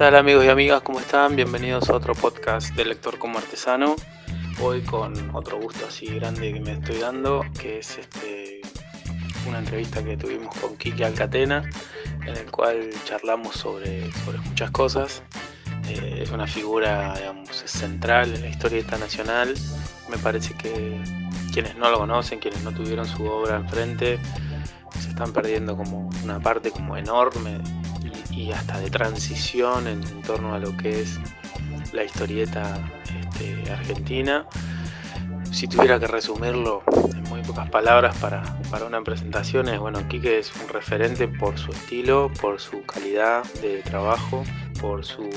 tal amigos y amigas? ¿Cómo están? Bienvenidos a otro podcast de Lector como Artesano. Hoy con otro gusto así grande que me estoy dando, que es este, una entrevista que tuvimos con Kiki Alcatena, en el cual charlamos sobre, sobre muchas cosas. Eh, es una figura central en la historieta nacional. Me parece que quienes no lo conocen, quienes no tuvieron su obra enfrente, se están perdiendo como una parte como enorme y hasta de transición en, torno a lo que es la historieta este, argentina. Si tuviera que resumirlo en muy pocas palabras para, una presentación, es bueno, Quique es un referente por su estilo, por su calidad de trabajo, por su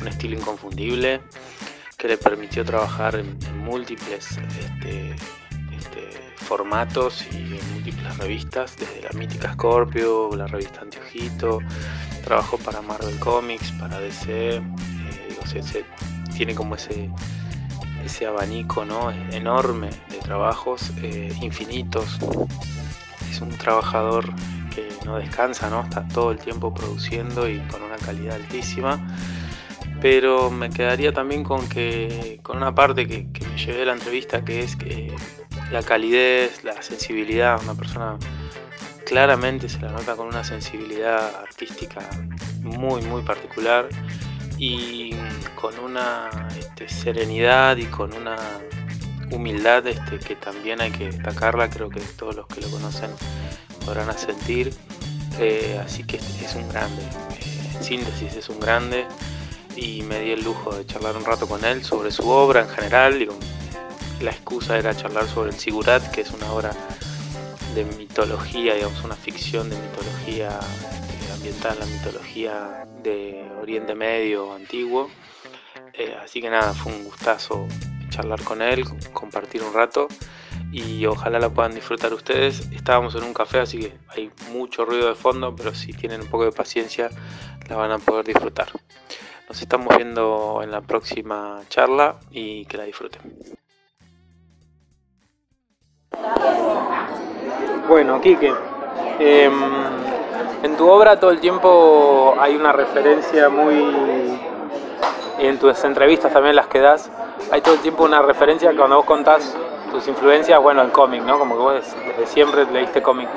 un estilo inconfundible que le permitió trabajar en, múltiples este, este, formatos y en múltiples revistas, desde la mítica Scorpio, la revista Antiojito, trabajó para Marvel Comics, para DC, eh, tiene como ese, ese abanico ¿no? enorme de trabajos eh, infinitos. Es un trabajador que no descansa, ¿no? está todo el tiempo produciendo y con una calidad altísima. Pero me quedaría también con que con una parte que, me llevé de la entrevista, que es que la calidez, la sensibilidad, una persona claramente se la nota con una sensibilidad artística muy, muy particular y con una este, serenidad y con una humildad este, que también hay que destacarla, creo que todos los que lo conocen podrán sentir. Eh, así que es un grande, eh, en síntesis es un grande y me di el lujo de charlar un rato con él sobre su obra en general. Digo, la excusa era charlar sobre el Sigurat, que es una obra de mitología, digamos, una ficción de mitología este, ambiental en la mitología de Oriente Medio antiguo. Eh, así que nada, fue un gustazo charlar con él, compartir un rato y ojalá la puedan disfrutar ustedes. Estábamos en un café, así que hay mucho ruido de fondo, pero si tienen un poco de paciencia la van a poder disfrutar. Nos estamos viendo en la próxima charla y que la disfruten. Bueno, Quique, em, en tu obra todo el tiempo hay una referencia muy... En tus entrevistas también las que das, hay todo el tiempo una referencia cuando vos contás tus influencias, bueno, el cómic, ¿no? Como que vos desde siempre leíste cómic.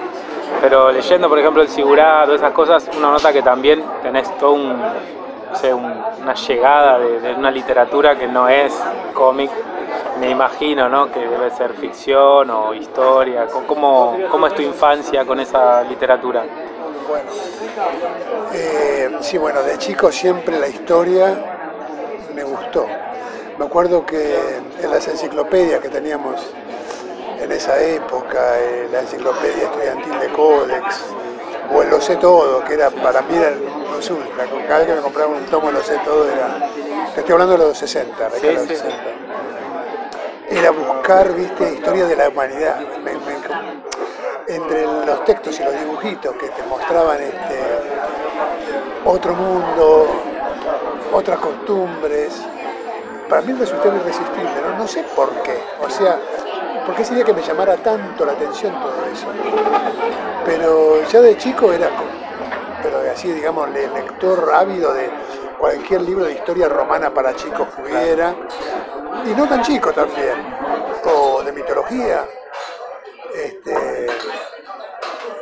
Pero leyendo, por ejemplo, el Sigurado, esas cosas, uno nota que también tenés todo un, una llegada de, una literatura que no es cómic, me imagino, ¿no? Que debe ser ficción o historia. ¿Cómo, cómo es tu infancia con esa literatura? Bueno, eh, sí, bueno, de chico siempre la historia me gustó. Me acuerdo que en las enciclopedias que teníamos en esa época, en la enciclopedia estudiantil de Codex, o el Lo sé todo, que era para mí era cada vez que me compraba un tomo Lo sé todo era, te estoy hablando de los 60, sí, los 60 era buscar, viste, historia de la humanidad. entre los textos y los dibujitos que te mostraban este, otro mundo, otras costumbres, para mí resultaba irresistible, ¿no? no sé por qué. O sea, ¿por qué sería que me llamara tanto la atención todo eso? Pero ya de chico era, pero así digamos, lector ávido de cualquier libro de historia romana para chicos que hubiera, y no tan chico también, o de mitología. Este,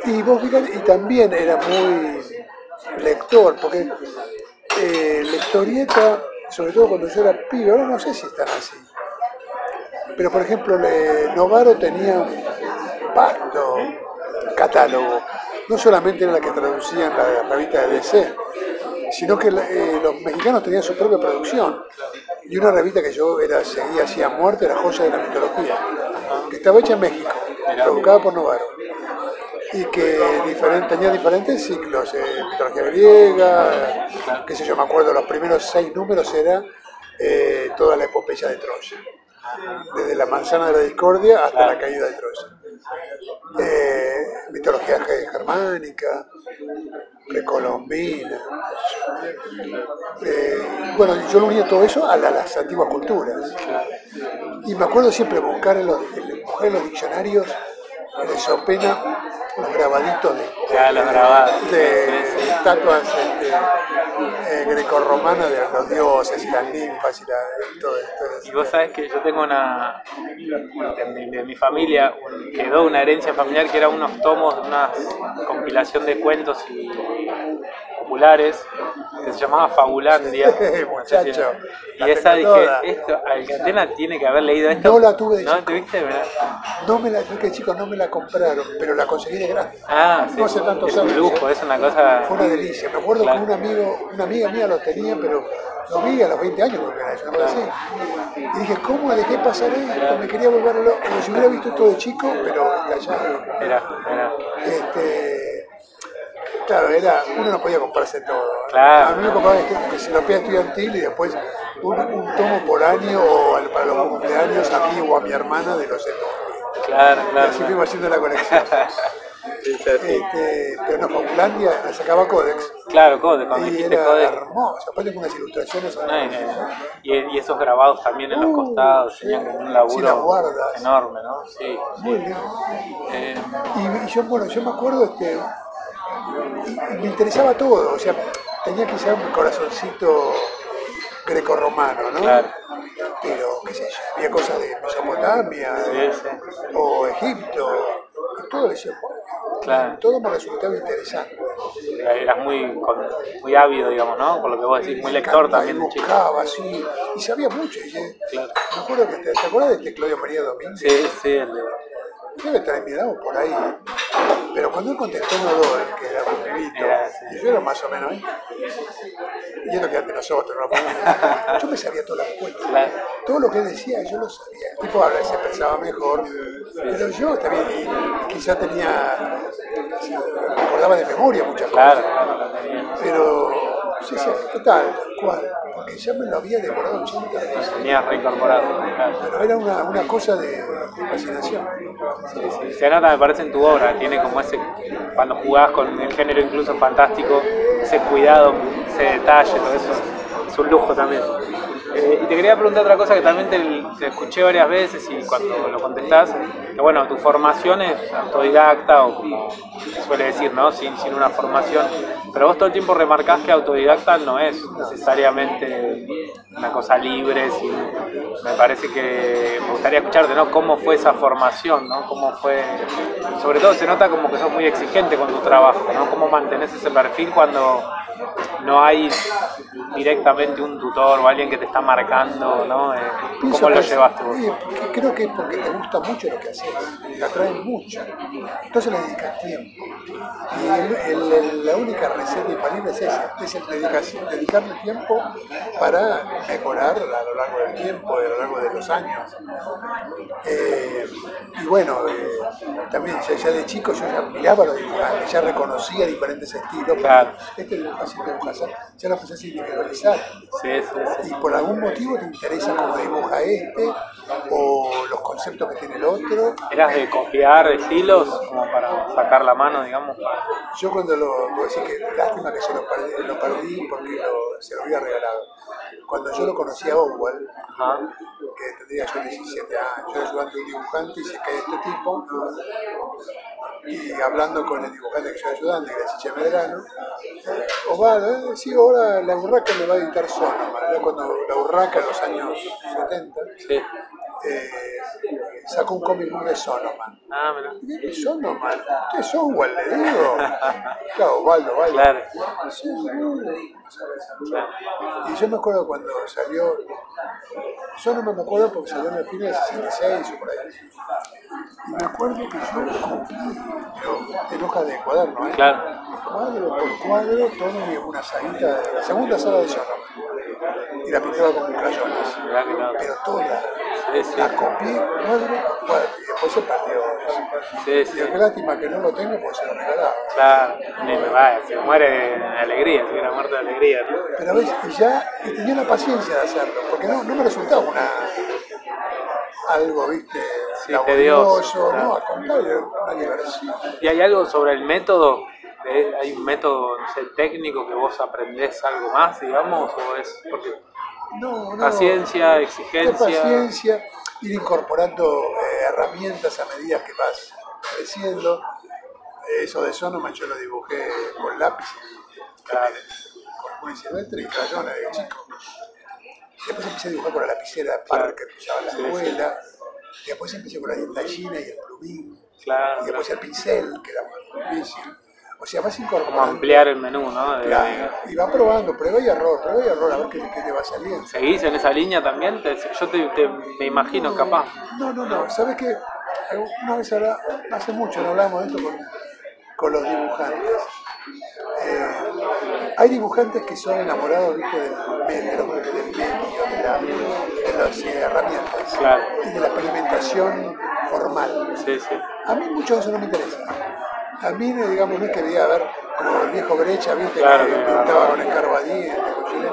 y vos y también era muy lector, porque eh, la sobre todo cuando yo era pibe, ahora no sé si están así. Pero por ejemplo, Novaro tenía un pacto, catálogo. No solamente era la que traducían la revista de DC, sino que eh, los mexicanos tenían su propia producción. Y una revista que yo era, seguía así a muerte era Joya de la Mitología, que estaba hecha en México, provocada por Novaro. Y que tenía diferentes ciclos, eh, mitología griega, qué sé yo, me acuerdo, los primeros seis números era eh, toda la epopeya de Troya, desde la manzana de la discordia hasta la caída de Troya. Mitología germánica, precolombina. Eh, bueno, yo lo unía todo eso a, las antiguas culturas. Y me acuerdo siempre buscar en los, en los diccionarios, en el Sopena, los grabaditos de, de, estatuas eh, grecorromana de los dioses y las ninfas y, todo esto. Y vos sabés que yo tengo una, de mi, familia, quedó una herencia familiar que era unos tomos de una compilación de cuentos y populares que se llamaba Fabulandia. Muchacho, y esa dije, toda. esto, Alcatena tiene que haber leído esto. No la tuve de ¿No? chico. ¿Te viste? Mirá. No me la, que chico no me la compraron, pero la conseguí de grande. Ah, sí. No hace tantos es un años, lujo, ¿eh? es una cosa... Fue una delicia. Me acuerdo Claro. que un amigo, una amiga mía lo tenía, pero lo vi a los 20 años porque era eso, así. Y dije, ¿cómo dejé pasar esto? Me quería volver loco. Como si hubiera visto esto de chico, pero estallado. Mirá, mirá. Este, claro, era, uno no podía comprarse todo. Claro. A mí me compraba enciclopedia estudiantil y después un, un tomo por año o para los cumpleaños a mí o a mi hermana de los todo. Claro, Y claro. así fuimos haciendo la. Sí, sí, sí. Este, pero no, Fabulandia la sacaba Codex. Claro, Code, cuando Y era Code. hermoso, aparte con unas ilustraciones. No, y, y- y esos grabados también en los Uh, costados sí. tenían como un laburo Sí, guardas. enorme, ¿no? Sí. Muy lindo. Eh, Y, y yo, bueno, yo me acuerdo, este, y, y me interesaba todo, o sea, tenía quizá un corazoncito grecorromano, ¿no? Claro. Pero, qué sé yo, había cosas de Mesopotamia sí, sí. o Egipto, y todo eso, Claro. todo me resultaba interesante. Eras muy, con- muy ávido, digamos, ¿no? Por lo que vos decís, muy lector también y de chico. buscaba, sí, y sabía mucho. y, Claro. me acuerdo que, te, ¿te acuerdas de este Claudio María Domínguez? Sí, sí, el de- Debe estar en mi edad o por ahí. Pero cuando él contestó Nodal, que era un pibito, y yo era más o menos ahí, y es lo que antes nosotros, ¿no? yo me sabía todas las respuestas. Todo lo que decía, yo lo sabía. El tipo habla, se expresaba mejor, pero yo también quizá tenía, me acordaba de memoria muchas cosas. Pero, sí, sí, ¿qué tal? Porque ya me lo había devorado 80 veces. Tenías reincorporado. Claro. Pero era una, una cosa de, de fascinación. Sí, sí. Se nota, me parece, en tu obra. Tiene como ese, cuando jugás con el género incluso fantástico, ese cuidado, ese detalle, todo eso. Es un lujo también. Eh, y te quería preguntar otra cosa que también te, te escuché varias veces y cuando lo contestás, que bueno, tu formación es autodidacta o como se suele decir, ¿no? Sin, sin una formación, pero vos todo el tiempo remarcás que autodidacta no es necesariamente una cosa libre, sin- me parece que me gustaría escucharte, ¿no? ¿Cómo fue esa formación, ¿no? ¿Cómo fue, sobre todo se nota como que sos muy exigente con tu trabajo, ¿no? ¿Cómo mantenés ese perfil cuando no hay directamente un tutor o alguien que te está marcando, ¿no? Eh, ¿Cómo lo llevaste vos? porque creo que es porque te gusta mucho lo que haces, te atrae mucho. Entonces le dedicas tiempo. Y el- el- el- la única receta infalible es esa, es el dedicación- dedicarle tiempo para mejorar a lo largo del tiempo, a lo largo de los años. Eh, y bueno, eh, también ya, ya de chico yo ya miraba los dibujantes, ya reconocía diferentes estilos. Claro. Este ya lo empezás a individualizar Sí, sí, sí. y por algún motivo te interesa cómo dibuja este o los conceptos que tiene el otro. ¿Eras de copiar estilos como para sacar la mano, digamos? Yo cuando lo, puedo decir que lástima que yo lo perdí, lo perdí porque lo- se lo había regalado. Cuando yo lo conocí a Oswald, que tendría yo 17 años, yo ayudante de un dibujante y se cae este tipo, y hablando con el dibujante que yo ayudante, que era Chiche Medrano, Osvaldo, eh, sí, ahora la Urraca me va a editar era cuando la Urraca en los años 70 Sí. Eh, sacó un cómic muy de Sonoman. Ah, mira. Sonoman, usted es Oswald, le digo. Claro, Osvaldo, Osvaldo. Claro. Sí, ¿sabes? Y yo me acuerdo cuando salió, yo no me acuerdo porque salió en el fin del 66 o por ahí. Y me acuerdo que yo pero en hoja de cuaderno, ¿eh? Claro. cuadro por cuadro, todo una salita, la segunda sala de Sonoman. Y la pintaba con crayones. Pero toda, Sí, sí. la copié. Y después se perdió. Sí, Y sí. qué lástima que no lo tengo porque se lo regalaba. Claro. Ni me va, se muere de alegría, se hubiera muerto de alegría, ¿no? Pero ves, y ya y tenía la paciencia de hacerlo, porque no, no me resultaba una algo, viste, Sí, laborioso, tedioso, no, claro. al contrario, una diversión. ¿Y hay algo sobre el método? ¿De- ¿Hay un método, no sé, técnico que vos aprendés algo más, digamos? ¿O es porque No, no. paciencia, exigencia? paciencia, ir incorporando eh, herramientas a medida que vas creciendo. Eso de Sonoman yo lo dibujé con lápiz y Claro. Una silvestre y crayones de chico. Después empecé a dibujar con la lapicera Parker que usaba la escuela. Después empecé con la dientallina y el plumín. Claro, Y después el pincel, que era más difícil. O sea, vas como incorporando. ampliar el menú, ¿no? De- Claro, y va probando, prueba y error, prueba y error, a ver qué, qué te va saliendo. ¿Seguís en esa línea también? Te- yo te, te- me imagino capaz. No, no, no. ¿Sabes qué? Una vez ahora, hace mucho no hablamos de esto con, con los dibujantes. Eh, hay dibujantes que son enamorados ¿viste? del, medio, de, la- de las herramientas Claro. y de la experimentación formal. Sí, sí. A mí mucho de eso no me interesa. A mí, eh, digamos, no es que diga, a ver, como el viejo Brecha, ¿viste? Claro, que pintaba con escarbadiente, con chile.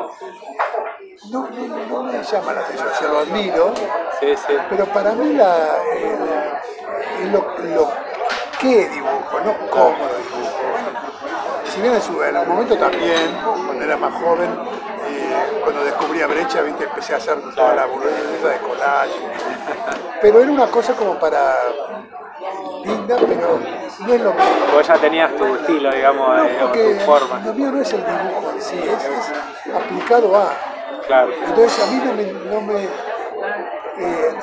No, no, no me llama la atención, o sea, lo admiro, Sí, sí. pero para mí la, el- lo, lo que dibujo, no cómo lo dibujo. Si bien en su en un momento también, cuando era más joven, eh, cuando descubrí a Brecha, ¿viste? empecé a hacer toda la burbuja de collage. Pero era una cosa como para linda, pero no es lo mismo. Vos ya tenías tu estilo, digamos, eh, o tu forma. lo mío no es el dibujo en sí, es, es aplicado a. Claro. Entonces a mí no me... no me, eh,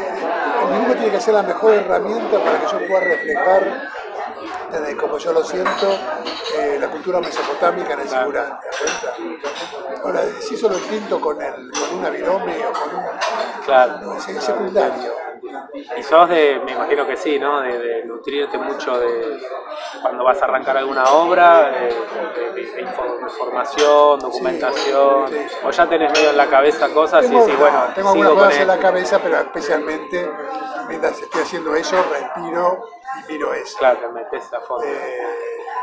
el dibujo tiene que ser la mejor herramienta para que yo pueda reflejar, desde como yo lo siento, eh, la cultura mesopotámica en el. Sigurán. Ahora, si eso lo pinto con, el, con una virome o con un... Claro. No, es es secundario. Y sos de, me imagino que sí, ¿no? De, de nutrirte mucho de cuando vas a arrancar alguna obra, de, de- de- de info- información, documentación. sí, sí. O ya tenés medio en la cabeza cosas y decís, bueno, tengo sigo algunas con cosas en la cabeza, pero especialmente mientras estoy haciendo eso, respiro y miro eso. Claro, te metes a fondo. Eh,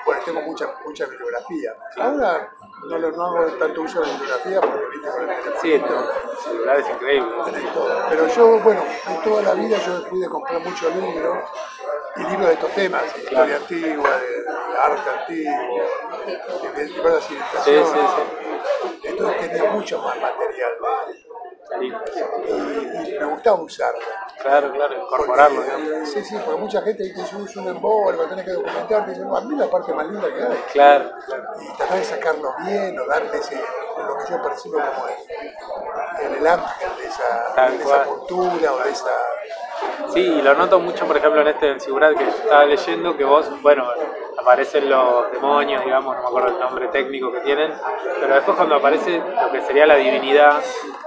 bueno, tengo mucha, mucha bibliografía. Ahora no, lo- no hago tanto uso de bibliografía porque viste con el teléfono. Sí, el celular es increíble. todo. Pero yo, bueno, en toda la vida yo fui de comprar muchos libros y libros de estos temas, de historia antigua, de, de arte antiguo, de, de diversas Sí, civilizaciones. sí, sí. Entonces tenía mucho más material. Y, me gustaba usarlo. Claro, claro, incorporarlo. Porque, sí, sí, porque mucha gente dice, es un embole, tenés que documentarte. Dice, no, a mí la parte más linda que hay. Claro, claro. Y tratar de sacarlo bien o darle ese, lo que yo percibo como el, el ángel de esa, de esa cultura o de esa... Sí, y lo noto mucho, por ejemplo, en este del Sigurat que estaba leyendo, que vos, bueno, aparecen los demonios, digamos, no me acuerdo el nombre técnico que tienen, pero después cuando aparece lo que sería la divinidad,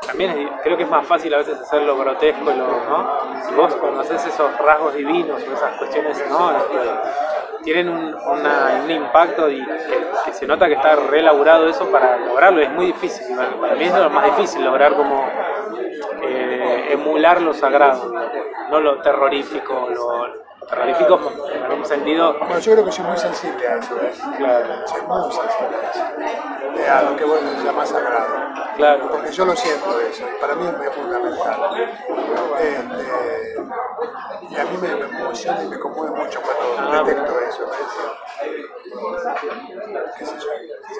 también es creo que es más fácil a veces hacer lo grotesco, lo, ¿no? Y vos cuando haces esos rasgos divinos o esas cuestiones, ¿no? Este, tienen un, una- un impacto y que, que se nota que está relaborado eso para lograrlo, es muy difícil, para mí es lo más difícil lograr como emular lo sagrado, no lo terrorífico, lo, lo terrorífico en algún sentido, Bueno, yo creo que soy muy sensible a eso, ¿ves? claro, Soy muy sensible a eso. Eh, A lo que vos llamás sagrado. claro, Porque yo lo siento eso, y para mí es muy fundamental. Este, y a mí me, me emociona y me conmueve mucho cuando Ah, detecto eso. ¿ves? ¿Qué sé yo?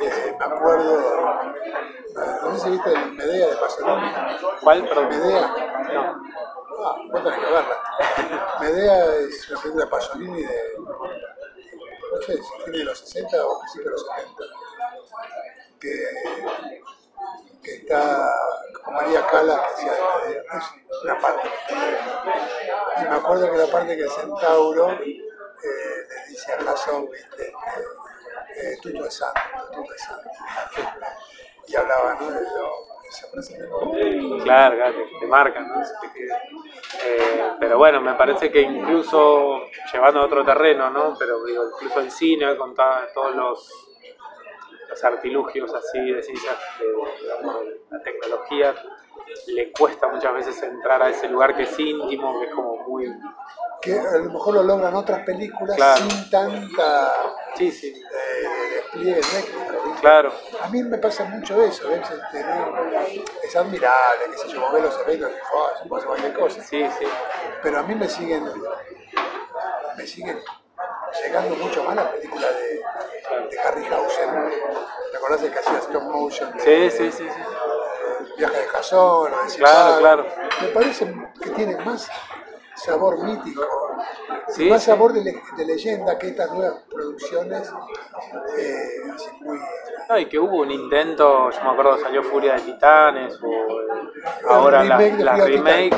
Eh, me acuerdo, eh, no sé si viste el Medea de Pasolini. ¿cuál? Perdón. Medea, No. ah, vos tenés que verla. Medea es una película de Pasolini de, no sé, si tiene de los 60 o principios de los 70, que, que está con María Cala, que hacía de Medea. Es una parte. Y me acuerdo que la parte que el centauro eh, le dice a Jason, viste, eh, Tuto es santo, Tuto es santo. Y hablaba, ¿no? De lo- esa frase Claro, claro, te, marcan, ¿no? Eh, pero bueno, me parece que incluso llevando a otro terreno, ¿no? Pero digo, incluso el cine, con todos los, los artilugios así de ciencia, de, la tecnología, le cuesta muchas veces entrar a ese lugar que es íntimo, que es como muy... que a lo mejor lo logran otras películas Claro. sin tanta Sí, sí, eh, despliegue. Claro, A mí me pasa mucho eso, ¿ves? Este, ¿no? es admirable, que se yo, vos ves los efectos y "Oh, hacer cualquier cosa. sí, sí, Pero a mí me siguen, me siguen llegando mucho más las películas de, de Harryhausen. ¿Te acordás de que hacía stop motion? sí, de- sí, sí, sí. Viaje de Jason o de Claro, claro. Me parece que tienen más sabor mítico, Sí, más sí. sabor de, le- de leyenda que estas nuevas producciones eh, así muy... No, y que hubo un intento, yo me acuerdo salió Furia de Titanes, o eh, ahora la, remake la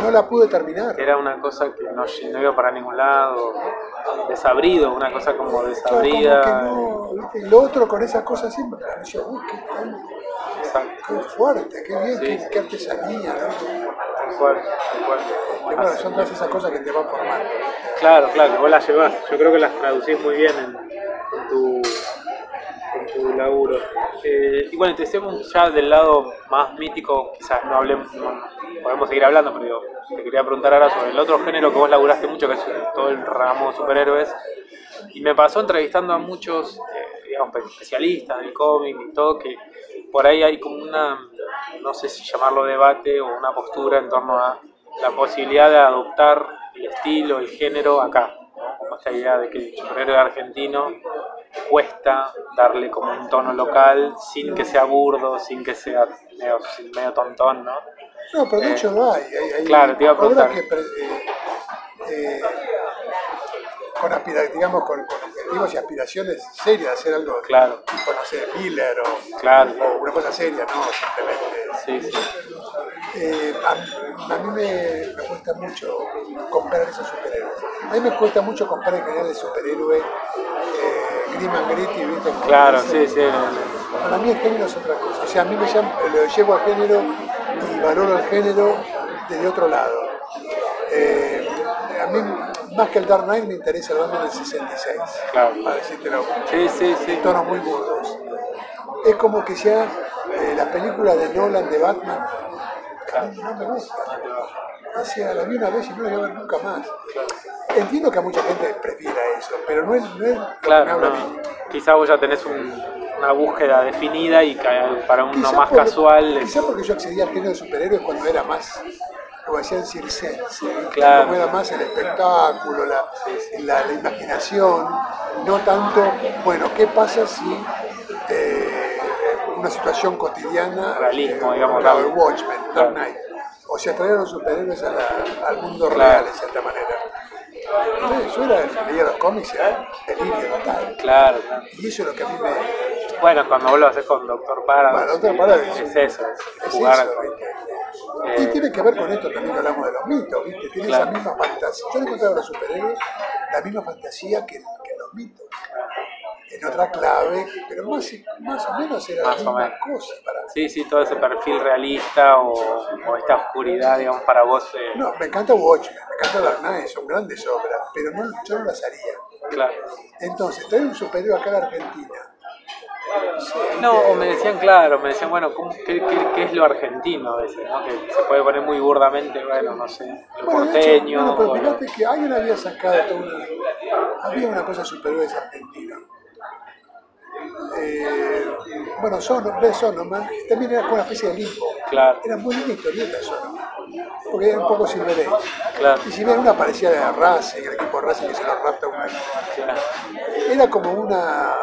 No la pude terminar. era una cosa que no, no iba para ningún lado, desabrido, una cosa como Claro, desabrida. como que no, ¿viste? Y lo otro con esas cosas siempre me pareció, uy, qué, qué fuerte, qué bien, Sí. qué, qué artesanía, ¿no? Tal cual, tal cual. Que bueno, son todas esas cosas que te van formando. Claro, claro, vos las llevás. Yo creo que las traducís muy bien en, en tu, en tu laburo. Eh, y bueno, te decíamos ya del lado más mítico, quizás no hablemos, bueno, podemos seguir hablando, pero digo, te quería preguntar ahora sobre el otro género que vos laburaste mucho, que es todo el ramo de superhéroes. Y me pasó entrevistando a muchos, eh, digamos, especialistas del cómic y todo, que por ahí hay como una, no sé si llamarlo debate o una postura en torno a la posibilidad de adoptar el estilo, el género acá, ¿no? como esta idea de que el superhéroe argentino cuesta darle como un tono local sin que sea burdo, sin que sea medio, medio tontón, ¿no? No, pero de Eh, hecho lo hay. hay, hay claro, te iba a preguntar. que eh, eh, con digamos, con, con objetivos y aspiraciones serias de hacer algo Claro. tipo, no sé, Miller o, Claro. o una cosa seria, no simplemente. Sí, sí, Eh, a, a mí me, me cuesta mucho comprar esos superhéroes. A mí me cuesta mucho comprar el general de superhéroe eh, Grim and Gritty, ¿viste? Claro, sí, sí. Para mí el género es otra cosa. O sea, a mí me llama, lo llevo al género y valoro el género desde otro lado. Eh, a mí, más que el Dark Knight, me interesa el Batman del 66. Claro. Para decírtelo. Sí, sí, sí. Tonos muy burdos. Es como que ya eh, las películas de Nolan de Batman mí no me gustan. Sea, la vi una vez y no la voy a ver nunca más. Entiendo que a mucha gente prefiera eso, pero no es, no es Claro, no. mí. Quizá vos ya tenés un- una búsqueda definida y para uno Quizá más casual. Quizá porque yo accedí al género de superhéroes cuando era más, como decían, circense. Claro. Era más el espectáculo, la, la- la imaginación, no tanto, bueno, ¿qué pasa si eh, una situación cotidiana, Realismo, eh, digamos, el Watchmen, Dark Claro. Knight, o sea, traer a los superhéroes a la- al mundo Claro. real, de cierta manera. Entonces, yo era, leía los cómics, era delirio total. Claro. Y eso es lo que a mí me, Bueno, cuando vos lo haces con Doctor Dr. Paradox es eso, es es jugar eso, con- eh, Y tiene que ver con esto también que hablamos de los mitos, ¿viste? Tiene Claro. esa misma fantasía. Yo le encontraba a los superhéroes la misma fantasía que, que los mitos. En otra clave, pero más, más o menos era Más la misma cosa para. Sí, sí, todo ese perfil realista o, o esta oscuridad, digamos, para vos. eh, No, me encanta Watchmen, me encanta Dark Knight, son grandes obras, pero no, yo no las haría. claro. Entonces, traer un superhéroe acá la Argentina. No, o me decían, claro, me decían, bueno, ¿cómo- qué, qué- qué es lo argentino a veces? ¿no? Que se puede poner muy burdamente, bueno, no sé, lo Bueno, de hecho, porteño. bueno, pero lo- fíjate que alguien había sacado toda una. Había una cosa superhéroes argentinos. Eh, bueno, Sono, ve Sonoman, también era como una especie de limpo. Claro, Era muy linda historieta Sonoman, porque era un poco Silver Age. claro, Y si bien una parecía de Racing, el equipo de Racing que se lo rapta una. claro. Era como una.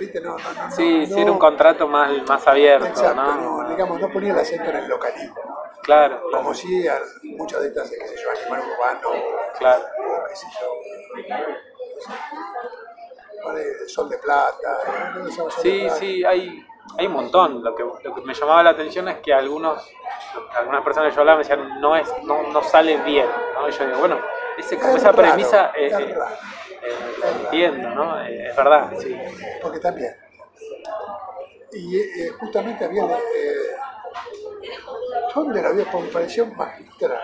¿Viste? No, no, no. Sí, no, sí, era un contrato más, más abierto, Exacto, ¿no? digamos, no ponía el acento en el localismo. Claro, Como si a muchas de estas, qué sé yo, animal urbano, claro. o qué sé yo. Vale, Sol de Plata. de Sí, Plata. sí, hay, hay un montón. Lo que, lo que me llamaba la atención es que algunos, algunas personas que yo hablaba me decían, no, es, no, no sale bien. ¿no? Y yo digo, bueno, ese, esa raro, premisa es entiendo, ¿no? Eh, es verdad, porque también. Y eh, justamente había. Eh, ¿Dónde la había? Pareció magistral.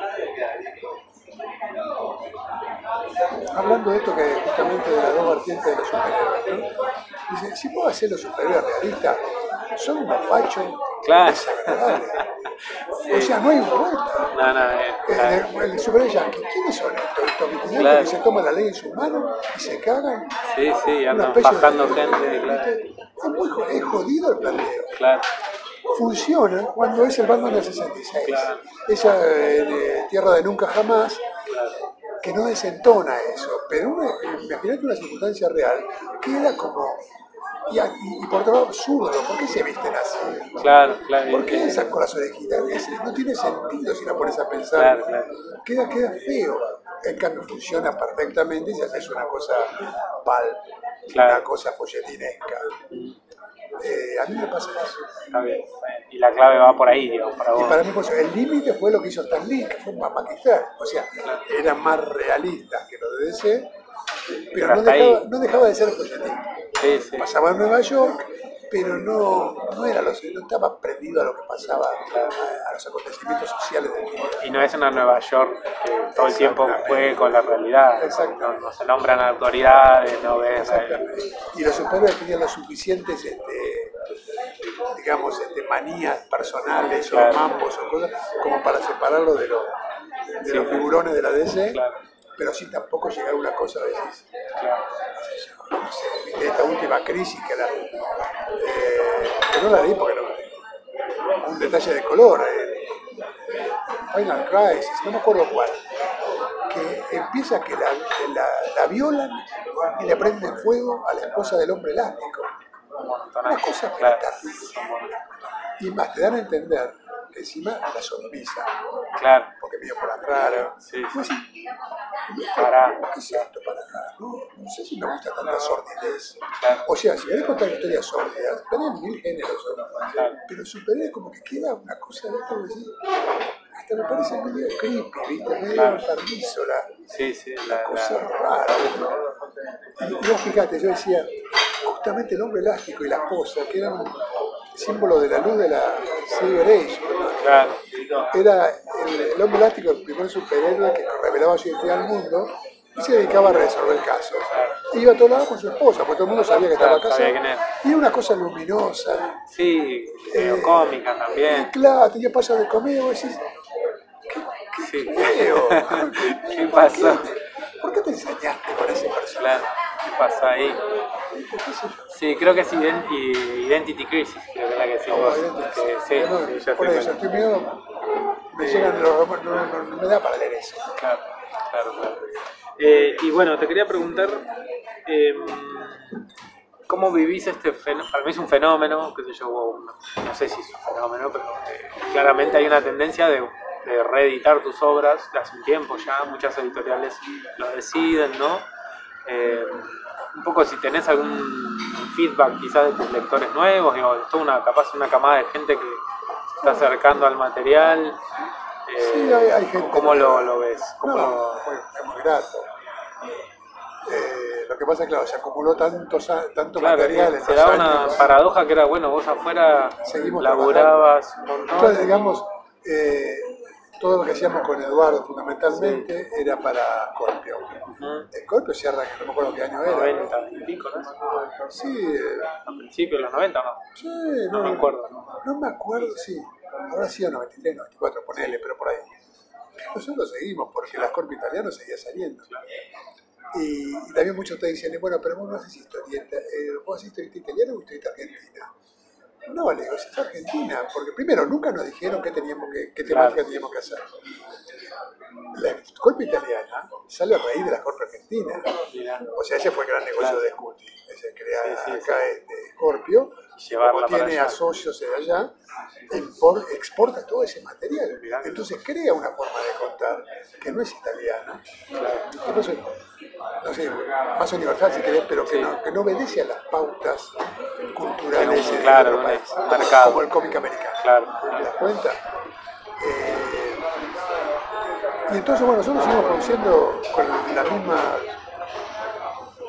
Hablando de esto que justamente de las dos vertientes de los superhéroes, ¿no? Dice, si puedo hacer los superhéroes realistas, son unos fachos Claro. O sea, no hay vuelta. No, no, eh, claro. el superhéroe yankee, ¿quiénes son estos? Estos vigilantes Claro. que se toman la ley en sus manos y se cagan. sí, sí, andan de- bajando gente, claro. Es muy es jodido el planteo. claro. Funciona cuando es el Batman del 66. Claro. Esa eh, Tierra de Nunca Jamás, que no desentona eso. Pero imagínate una circunstancia real, queda como. Y, y- y por otro lado, absurdo. ¿Por qué se visten así? Claro, claro. ¿Por qué esas colas orejitas? Es- no tiene sentido si la pones a pensar. Claro, claro. Queda, queda feo. En cambio funciona perfectamente si haces una cosa pal, Claro. una cosa folletinesca. Eh, a mí me pasa eso. Está bien. Y la clave va por ahí, digamos, para Y vos. para mí, pues, el límite fue lo que hizo Stan Lee, que fue más magistral. O sea, eran más realistas que los de DC, pero Pero no dejaba, ahí. no dejaba de ser folletín. Sí, sí. Pasaba en Nueva York, pero no, no, era lo, no estaba prendido a lo que pasaba, a, a los acontecimientos sociales del día. Y no es una Nueva York que todo el tiempo juegue con la realidad. No, no se nombran autoridades, no ves. Exactamente. Y los superhéroes tenían los suficientes, este, digamos, este, manías personales Claro. o mambos o cosas como para separarlo de, los de Sí. los figurones de la DC, Claro, pero sin tampoco llegar a una cosa a veces. claro. no sé, viste, esta última crisis que la eh, que no la leí porque no un detalle de color eh, Final Crisis, no me acuerdo cuál que empieza que la, la, la violan y le prenden fuego a la esposa del hombre elástico una cosa Claro. y más te dan a entender que encima la sodomiza Claro. porque medio por atrás Sí, Pues sí. sí, Pará. ¿Qué es esto para acá? No, no sé si me gusta tanta sordidez. O sea, si querés contar historias sórdidas, tenés mil géneros, ¿no? Pero superhéroe como que queda una cosa de así, hasta me parece medio creepy, ¿viste? Medio enfermizo la Sí, sí. La, cosa la- rara. ¿no? Y, vos fíjate, yo decía, justamente el hombre elástico y la esposa, que eran símbolo de la luz de la Silver Age, era el, el hombre elástico, el primer superhéroe que revelaba su identidad al mundo y se dedicaba a resolver casos. Iba a todos lados con su esposa, porque todo el mundo sabía que estaba Claro, casado. Y era una cosa luminosa. Sí, medio cómica Y también. claro, tenía pasos de comedia, vos decís, Sí. feo. ¿Qué pasó? ¿Por qué te ensañaste con ese personaje? Claro. ¿Qué pasó ahí? ¿Qué? Sí, creo que es ident- Identity Crisis, creo que es la que evidente. Que sí, por eso, estoy medio, me llegan los no, no, no me da para leer eso. Claro, claro, claro. Eh, y bueno, te quería preguntar, eh, ¿cómo vivís este fenómeno? Para mí es un fenómeno, qué sé yo, no, no sé si es un fenómeno, pero eh, claramente hay una tendencia de, de reeditar tus obras de hace un tiempo ya, muchas editoriales lo deciden, ¿no? Eh, un poco si tenés algún feedback quizás de tus lectores nuevos, digo, es toda una, capaz una camada de gente que se está acercando al material. eh, Sí, hay, hay gente. ¿Cómo lo, lo ves? ¿Cómo No, lo- fue- es muy grato. Eh, lo que pasa es que claro, se acumuló tanto, tanto Claro, material en se da una años. paradoja que era, bueno, vos afuera Seguimos laburabas un montón. Entonces, digamos, eh, todo lo que hacíamos con Eduardo fundamentalmente era para Scorpio. Ujú, Scorpio cierra, que no me acuerdo qué año era. 90 y pico, ¿no? Sí, eh, A principios de los 90, ¿no? sí, No me acuerdo. ¿no? No me acuerdo, sí. Habrá sido 93, 94, ponele, pero por ahí. Nosotros seguimos porque la Scorpio italiano seguía saliendo. Y, y también muchos te dicen, bueno, pero vos no haces historieta, eh, vos haces historieta italiana o historieta argentina. No, le digo, es argentina, porque primero nunca nos dijeron qué teníamos que, qué Claro. temática teníamos que hacer. La Scorpio italiana sale a raíz de la Scorpio argentina. O sea, ese fue el gran negocio Claro. de Scuti, ese crea Sí, sí, acá este Scorpio, Llevarla como tiene allá. a socios de allá, exporta todo ese material. Entonces crea una forma de contar que no es italiana. Entonces, no sé, más universal si querés, pero que, Sí. no, que no obedece a las pautas culturales de claro, otro un país, como el cómic americano. Claro. ¿Te das cuenta? Eh, y entonces, bueno, nosotros seguimos produciendo con la misma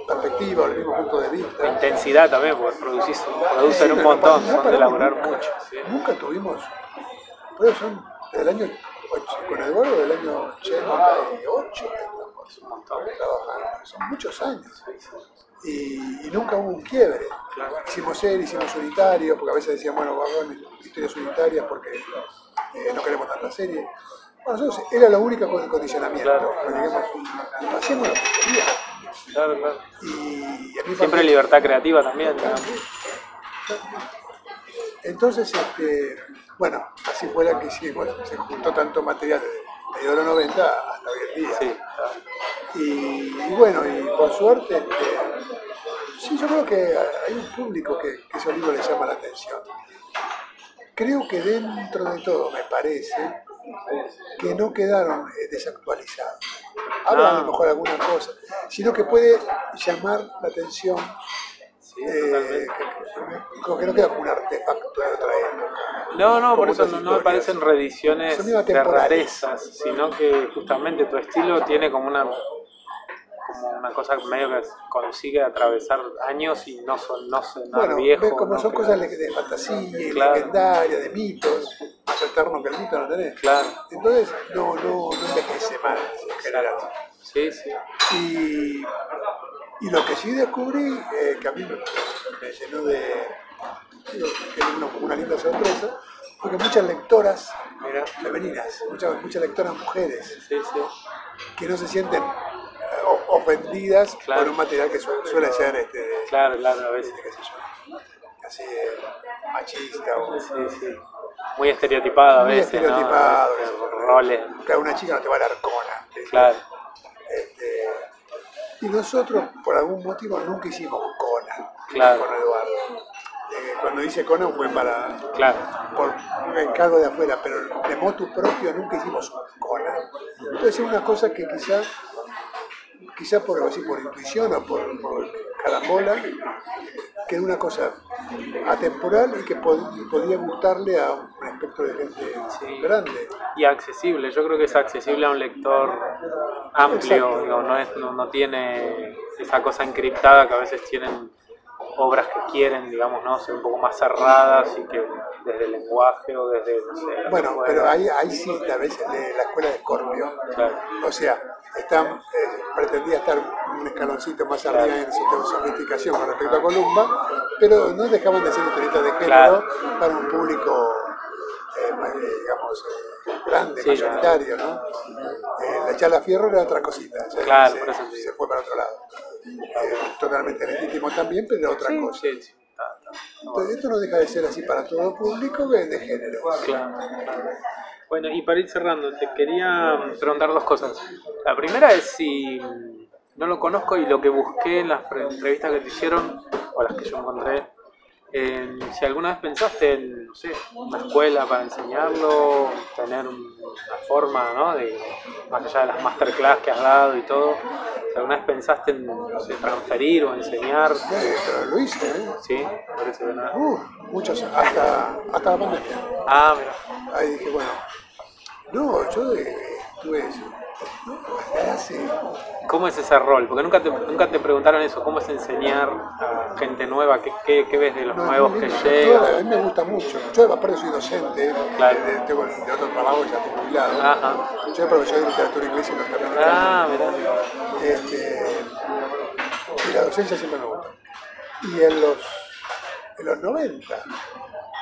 perspectiva, el mismo punto de vista. Intensidad también, porque Sí, un montón, son de nunca. mucho. ¿sí? Nunca tuvimos, por eso son del año, con Eduardo del año 88 que estamos Un montón. trabajando, son muchos años. Y, y nunca hubo un quiebre. Claro. Hicimos serie, hicimos unitario, porque a veces decían, bueno, vamos historias unitarias porque eh, no queremos tanta serie. Bueno, nosotros era la única con condicionamiento. Claro. digamos, hacemos lo que queríamos. Claro, claro. Y, y a mí Siempre libertad creativa también. Entonces, este, bueno, así fue la que hicimos. Se juntó tanto material desde de los 90 hasta hoy en día. Sí, Y, y bueno, y por suerte, este, sí, yo creo que hay un público que, que esos libros les llama la atención. Creo que dentro de todo, me parece, que no quedaron eh, desactualizados. Hablan a Ah. lo mejor alguna cosa, sino que puede llamar la atención, Sí, eh, que, que- no queda como un artefacto de otra época. No, no, por eso no, no me parecen reediciones de rarezas, sino que justamente tu estilo tiene como una como una cosa medio que consigue atravesar años y no son no sonar Bueno, viejo. ves como no son quedar- cosas de fantasía, Claro. legendarias, de mitos, más eterno que el mito no tenés. Claro, Entonces no, no, no envejece mal en general. sí, sí. Y, y lo que sí descubrí, eh, que a mí me, me llenó de era una, linda sorpresa, fue que muchas lectoras Mira, femeninas, muchas, muchas lectoras mujeres, sí, sí. que no se sienten ofendidas Claro. por un material que su- suele ser este, Claro, claro, a veces. qué sé yo, así machista o Sí, sí. Muy estereotipado a Muy veces, estereotipado, ¿no? Roles, Claro, una chica no te va a dar. ¿viste? claro. Este, y nosotros, por algún motivo, nunca hicimos Conan Claro. con Eduardo. Eh, cuando dice Conan fue para Claro, por un encargo de afuera, pero de motu propio nunca hicimos Conan. Entonces es una cosa que quizá, quizá por, así, por intuición o por, por carambola, que es una cosa atemporal y que pod- podría gustarle a un espectro de gente Sí. grande. y accesible. Yo creo que es accesible a un lector amplio, digo, no, es, no, no tiene esa cosa encriptada que a veces tienen obras que quieren, digamos, ¿no? ser un poco más cerradas y que desde el lenguaje o desde, no sé, Bueno, pero ahí, ahí sí, tal vez de la escuela de Scorpio, Claro, o sea, están, eh, pretendía estar un escaloncito más arriba en su sofisticación con respecto a Columba, pero no dejaban de ser historietas de género Claro. para un público, eh, digamos, eh, grande, Sí, mayoritario, ¿no? Eh, la charla fierro era otra cosita, Claro, se- por eso te se fue para otro lado. Eh, totalmente legítimo también, pero era otra sí, cosa. sí, sí, está, está. Entonces, esto no deja de ser así para todo público que es de género. Claro. Bueno, y para ir cerrando, te quería preguntar dos cosas. La primera es si no lo conozco y lo que busqué en las entrevistas que te hicieron, o las que yo encontré, en si alguna vez pensaste en, no sé, una escuela para enseñarlo, tener un- una forma, ¿no? De, más allá de las masterclass que has dado y todo, si alguna vez pensaste en, no sé, transferir o enseñar, Eh, pero lo hice, ¿eh? ¿sí? Por eso que no- Uh, muchos, hasta, hasta la pandemia. Ah, mira. Ahí dije, bueno, no, yo eh, estuve ¿Cómo es ese rol? Porque nunca te, nunca te preguntaron eso, ¿cómo es enseñar a gente nueva? ¿Qué, qué, qué ves de los no, nuevos que llegan? A mí me gusta mucho. Yo aparte soy docente, Claro. de, tengo de otro trabajo, ya estoy jubilado. Ajá. Yo soy profesor de literatura inglesa y norteamericana. Ah, mirá. Este, y la docencia siempre me gustó. Y en los, en los 90,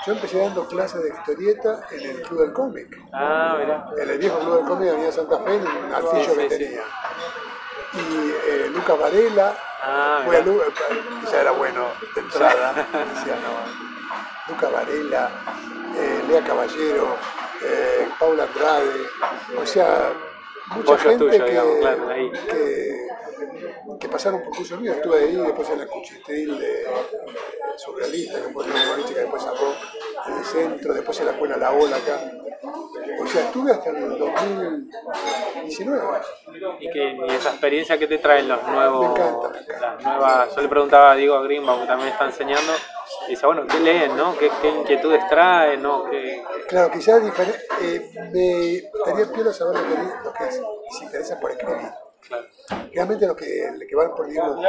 yo empecé dando clases de historieta en el Club del Cómic. Ah, mirá. en el viejo club del cómic Avenida Santa Fe, en un altillo Sí, que sí, tenía. Y eh, Lucas Varela, Ah, fue a mirá. Lu- eh, ya era bueno de entrada, decía, no, Lucas Varela, eh, Lea Caballero, eh, Paula Andrade, o sea, mucha Pollo gente tuyo, que, digamos, claro, ahí. que, que pasaron por curso mío, estuve ahí, después en la Cuchitril de eh, surrealista, fue un boliche que después cerró en el centro, después en la escuela La Ola acá. O sea, estuve hasta el 2019. Y, que, y esa experiencia que te traen los nuevos. Me encanta, me encanta. Las nuevas. Yo le preguntaba a Diego Greenbaum, que también está enseñando, y dice, bueno, ¿qué leen, no? ¿Qué, qué inquietudes traen, no? ¿Qué, Claro, quizás diferente. Eh, me estaría piola saber lo que, lo que es, se interesa por escribir. Claro. Realmente los que, los que van por dibujo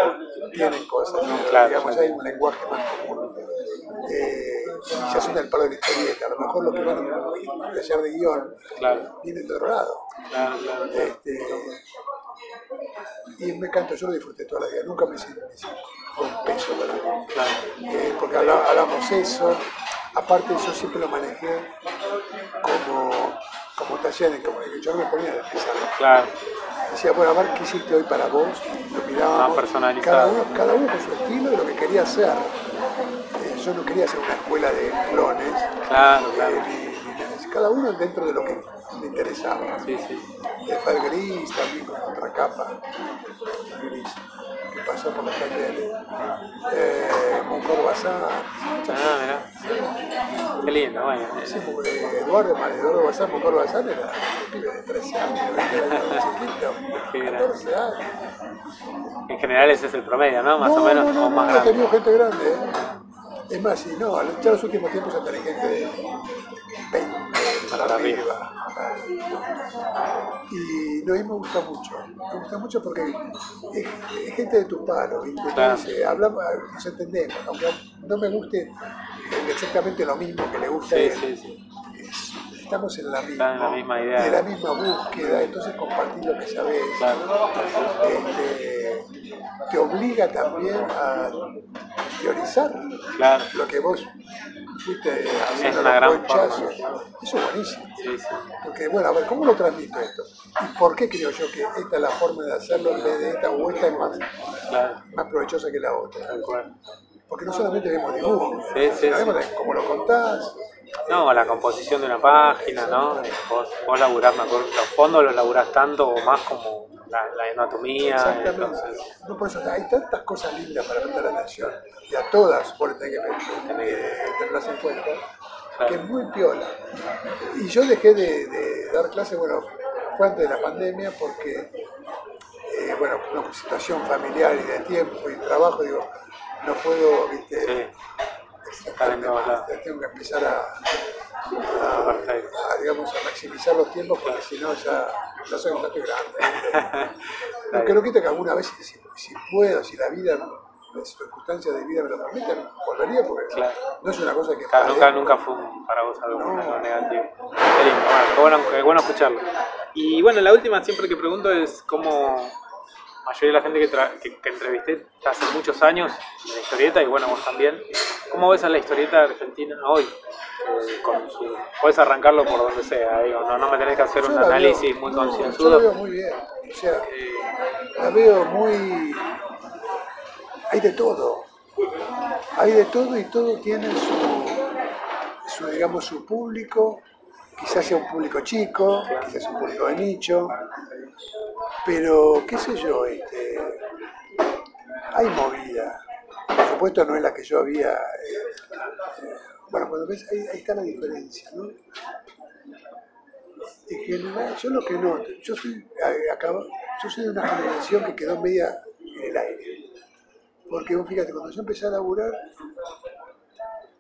tienen cosas. Claro, digamos, sí. hay un lenguaje más común. Eh, se asume el palo de la historieta. A lo mejor los que van a taller de guion Claro, vienen de otro lado. claro, claro. Este, y me encanta, yo lo disfruté toda la vida, nunca me sentí con un peso claro. Eh, porque habla- hablamos eso, aparte yo siempre lo manejé como, como taller, como que yo me ponía de empezar. Claro, Decía, bueno, a ver qué hiciste hoy para vos, y lo mirábamos, cada uno, cada uno con su estilo y lo que quería hacer. Eh, yo no quería hacer una escuela de clones, claro, eh, claro. cada uno dentro de lo que le interesaba. Sí, sí. El gris también con otra capa, pasó por los talleres. Eh, Moncor Bazán. Ah, mirá. Qué lindo, bueno. Sí, porque Eduardo, Eduardo Bazán, Moncor Bazán era un pibe de 13 años, chiquito, Qué grande. 14 años. En general ese es el promedio, ¿no? Más no, o menos, no, no, o más no, grande. tenido gente grande. ¿eh? Es más, sí, no, ya los últimos tiempos he tenido gente de 20 para Para arriba. Y no, a mí me gusta mucho. Me gusta mucho porque es, es gente de tu palo, ¿viste? Claro. Hablamos, nos entendemos, aunque no me guste exactamente lo mismo que le gusta a Sí, él. sí, sí. Es- estamos en la misma, en la misma idea. de la misma búsqueda, entonces compartir lo que sabes Claro. este, te obliga también a teorizar Claro. lo que vos fuiste haciendo una los gran forma. Eso es buenísimo. Sí, sí. Porque, bueno, a ver, ¿cómo lo transmito esto? ¿Y por qué creo yo que esta es la forma de hacerlo en vez de esta o esta es más, Claro. más provechosa que la otra? Tal cual. Porque no solamente vemos dibujos, Sí, sí, vemos cómo lo contás. No, la composición de una página, ¿no? Vos, vos laburás, me acuerdo, los fondos los laburás tanto o más como la, la anatomía, Exactamente. No, por eso hay tantas cosas lindas para prestar atención y a todas por tener que eh, tenerlas en cuenta, Claro. que es muy piola. Y yo dejé de, de dar clases, bueno, fue antes de la pandemia porque, eh, bueno, una situación familiar y de tiempo y trabajo, digo, no puedo, viste, sí, todos lados. tengo que empezar a, a- a, digamos, a maximizar los tiempos porque si no ya, ya soy un tanto grande. Lo que no quita que alguna vez, si, si puedo, si la vida, las circunstancias de vida me lo permiten, volvería porque Claro. no es una cosa que... Claro, nunca, nunca fue para vos algo, No. algo negativo. Qué lindo, bueno, qué bueno, escucharlo. Y bueno, la última siempre que pregunto es cómo mayoría de la gente que, tra- que, que entrevisté hace muchos años en la historieta, y bueno, vos también, ¿cómo ves a la historieta argentina hoy? Eh, con su, puedes arrancarlo por donde sea, digo, no, no me tenés que hacer Yo un veo- análisis muy no, Yo la concienzudo. veo muy bien, o sea, Eh, la veo muy... Hay de todo, hay de todo y todo tiene su, su digamos, su público, quizás sea un público chico, quizás un público de nicho, pero qué sé yo, este, hay movida. Por supuesto no es la que yo había... eh, bueno, cuando ves, ahí, está la diferencia, ¿no? En yo lo que noto, yo soy, acabo- yo soy de una generación que quedó media en el aire. Porque vos fíjate, cuando yo empecé a laburar,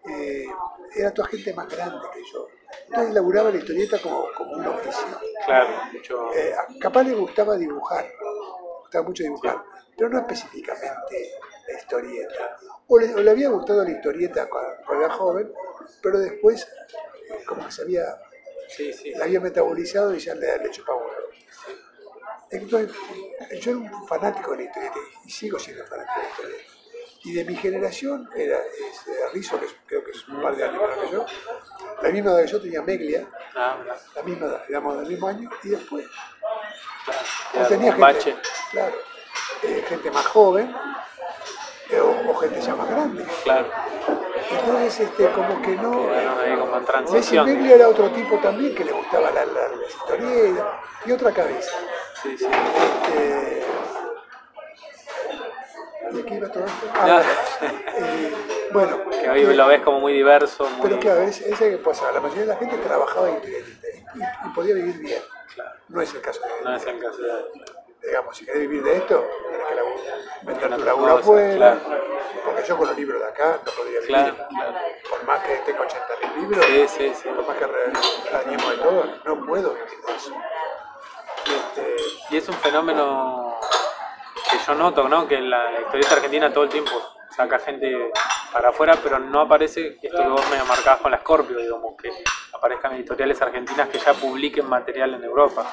eh, era toda gente más grande que yo. Entonces laburaba la historieta como, como un oficio. claro, mucho. Eh, capaz le gustaba dibujar, le gustaba mucho dibujar, pero no específicamente la historieta. O le, o le había gustado la historieta cuando, cuando era joven, pero después eh, como que se había, Sí, sí. la había metabolizado y ya le, le chupaba. Entonces, yo era un fanático de la historieta y sigo siendo fanático de la historieta. Y de mi generación era es, eh, Rizzo, que es- creo que es un par de años menor que yo, la misma edad que yo tenía Meglia, Ah, la misma edad, digamos, del mismo año, y después claro, tenía gente, bache. claro, eh, gente más joven eh, o, o gente ya más grande. Claro, Entonces, este, como que no. quedaron como en Messi transición. Meglia era otro tipo también que le gustaba la, la, y otra cabeza. Sí, sí. Este, ¿Y aquí iba todo esto? Ah, eh, bueno, Que hoy lo ves como muy diverso, muy... pero claro, es, es que pasa. La mayoría de la gente trabajaba historieta y, y podía vivir bien. Claro, No es el caso de no es el caso de... digamos, si querés vivir de esto, tenés que meter tu laburo cosa, afuera, claro. porque yo con los libros de acá no podría vivir. Claro. Por más que tenga 80.000 libros, Sí, sí, sí. por más que re- dañemos de todo, no puedo vivir de eso. Este, Y es un fenómeno que yo noto, ¿no? Que la, la historieta argentina todo el tiempo saca gente para afuera, pero no aparece esto que vos me marcabas con la Scorpio, digamos, que aparezcan editoriales argentinas que ya publiquen material en Europa,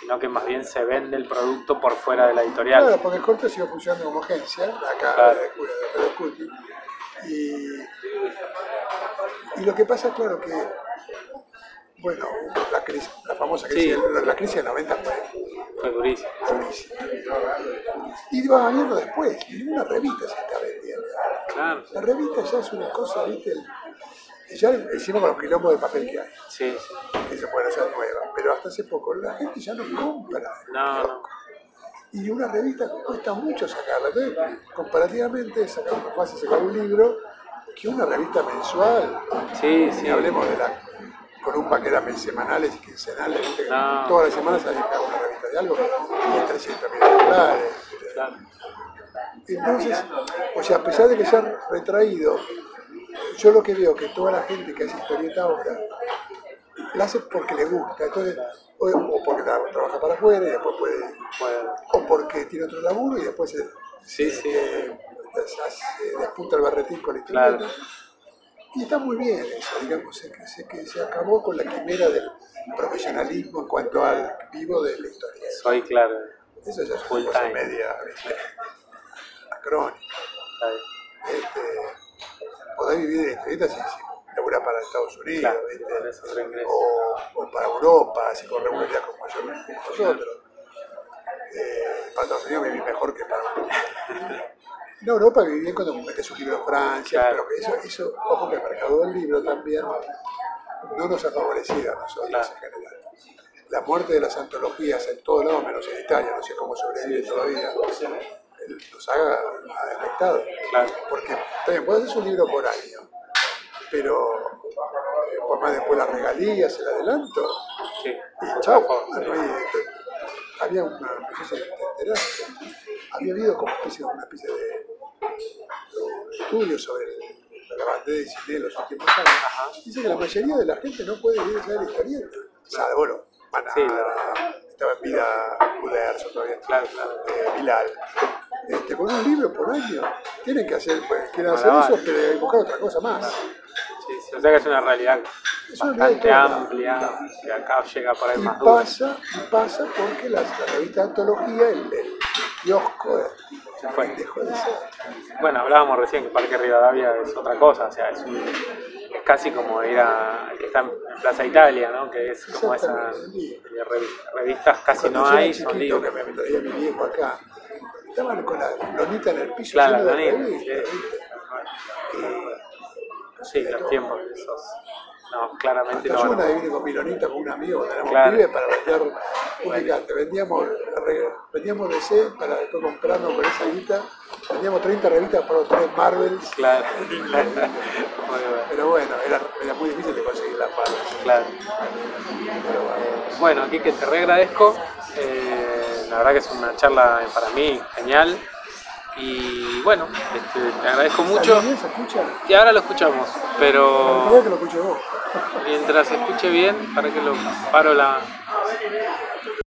sino que más bien se vende el producto por fuera de la editorial. Claro, porque Scorpio sigue funcionando como agencia, acá Claro. de, de, de Sculpting. Y, y lo que pasa, claro, que, bueno, la, crisis, la famosa crisis, Sí. la, la crisis del 90 fue Fue durísimo. durísima. Y va viendo después, y ninguna revista se está vendiendo. Claro, La revista ya es una cosa, ¿viste? El- ya encima con los quilombos de papel que hay, sí, sí. que se pueden hacer nuevas, pero hasta hace poco la gente ya no compra. No, no. Y una revista cuesta mucho sacarla. Entonces, comparativamente, sacar, más fácil sacar un libro que una revista mensual. Sí, sí. hablemos de la columna que eran semanales y quincenales, No. todas las semanas salía una revista de algo y es 300 mil dólares. Entonces, o sea, a pesar de que se han retraído, yo lo que veo que toda la gente que hace historieta ahora la hace porque le gusta, entonces, o, o porque tra- trabaja para afuera y después puede, Bueno, o porque tiene otro laburo y después se, sí, sí. eh, se el barretín con la historieta. Claro. Y está muy bien eso, digamos, se, que se, que se acabó con la quimera del profesionalismo en cuanto al vivo de la historia. Soy claro. Eso ya es una cosa time. media ¿viste? acrónica. Este, podés vivir de historieta si, si laburás para Estados Unidos, Claro, ¿viste? O, o para Europa, así con regularidad como yo nosotros. Eh, para Estados Unidos viví mejor que para Europa. En Europa viví bien cuando metes un libro en Francia, Claro. pero eso, eso, ojo que el mercado del libro también no nos ha favorecido a nosotros Claro. en general. La muerte de las antologías en todo lado, menos en Italia, no sé cómo sobrevive todavía, nos ha afectado. Claro. Porque también puedes hacer un libro por año, pero por más después las regalías, el adelanto, Sí. y chao. había una, no sé si te había habido como especie, una especie de, de estudio sobre la bandera de cine en los últimos años. Ajá. Dice que la mayoría de la gente no puede ir a ver historieta. Salvo, bueno, Maná, Sí, estaba en vida Uderzo todavía Claro, claro. eh, Bilal. Este, con un libro por año, tienen que hacer, pues, quieren hacer Malabar. eso, pero buscar otra cosa más. Sí, sí. O sea que es una realidad Es bastante realidad amplia, que acá llega por ahí Y más dura. pasa, y pasa porque la, la revista de antología, el, el kiosco, fue. dejó de ser. Bueno, hablábamos recién que Parque Rivadavia es otra cosa, o sea, es, un- es casi como ir a que está en Plaza Italia, ¿no? Que es como esa Exactamente. de revi- revistas casi Cuando no yo era hay, son chiquito, que libros. me traía mi viejo acá, estaban con la lonita en el piso Claro, la lonita, revistas, sí. los tiempos de esos. No, claramente Hasta no. yo una vine con mi lonita con un amigo éramos Claro. pibes para vender un gigante. Vendíamos, vendíamos DC para después comprarnos con esa guita. Vendíamos 30 revistas por los tres Marvels. Claro. Bueno. Pero bueno, era, era muy difícil de conseguir las balas. Claro. Pero bueno. Bueno, aquí que te re agradezco. Eh, la verdad que es una charla para mí genial. Y bueno, este, te agradezco mucho. ¿Está bien? ¿Se escucha? Y ahora lo escuchamos, pero gustaría que lo escuche vos. mientras se escuche bien, para que lo paro la,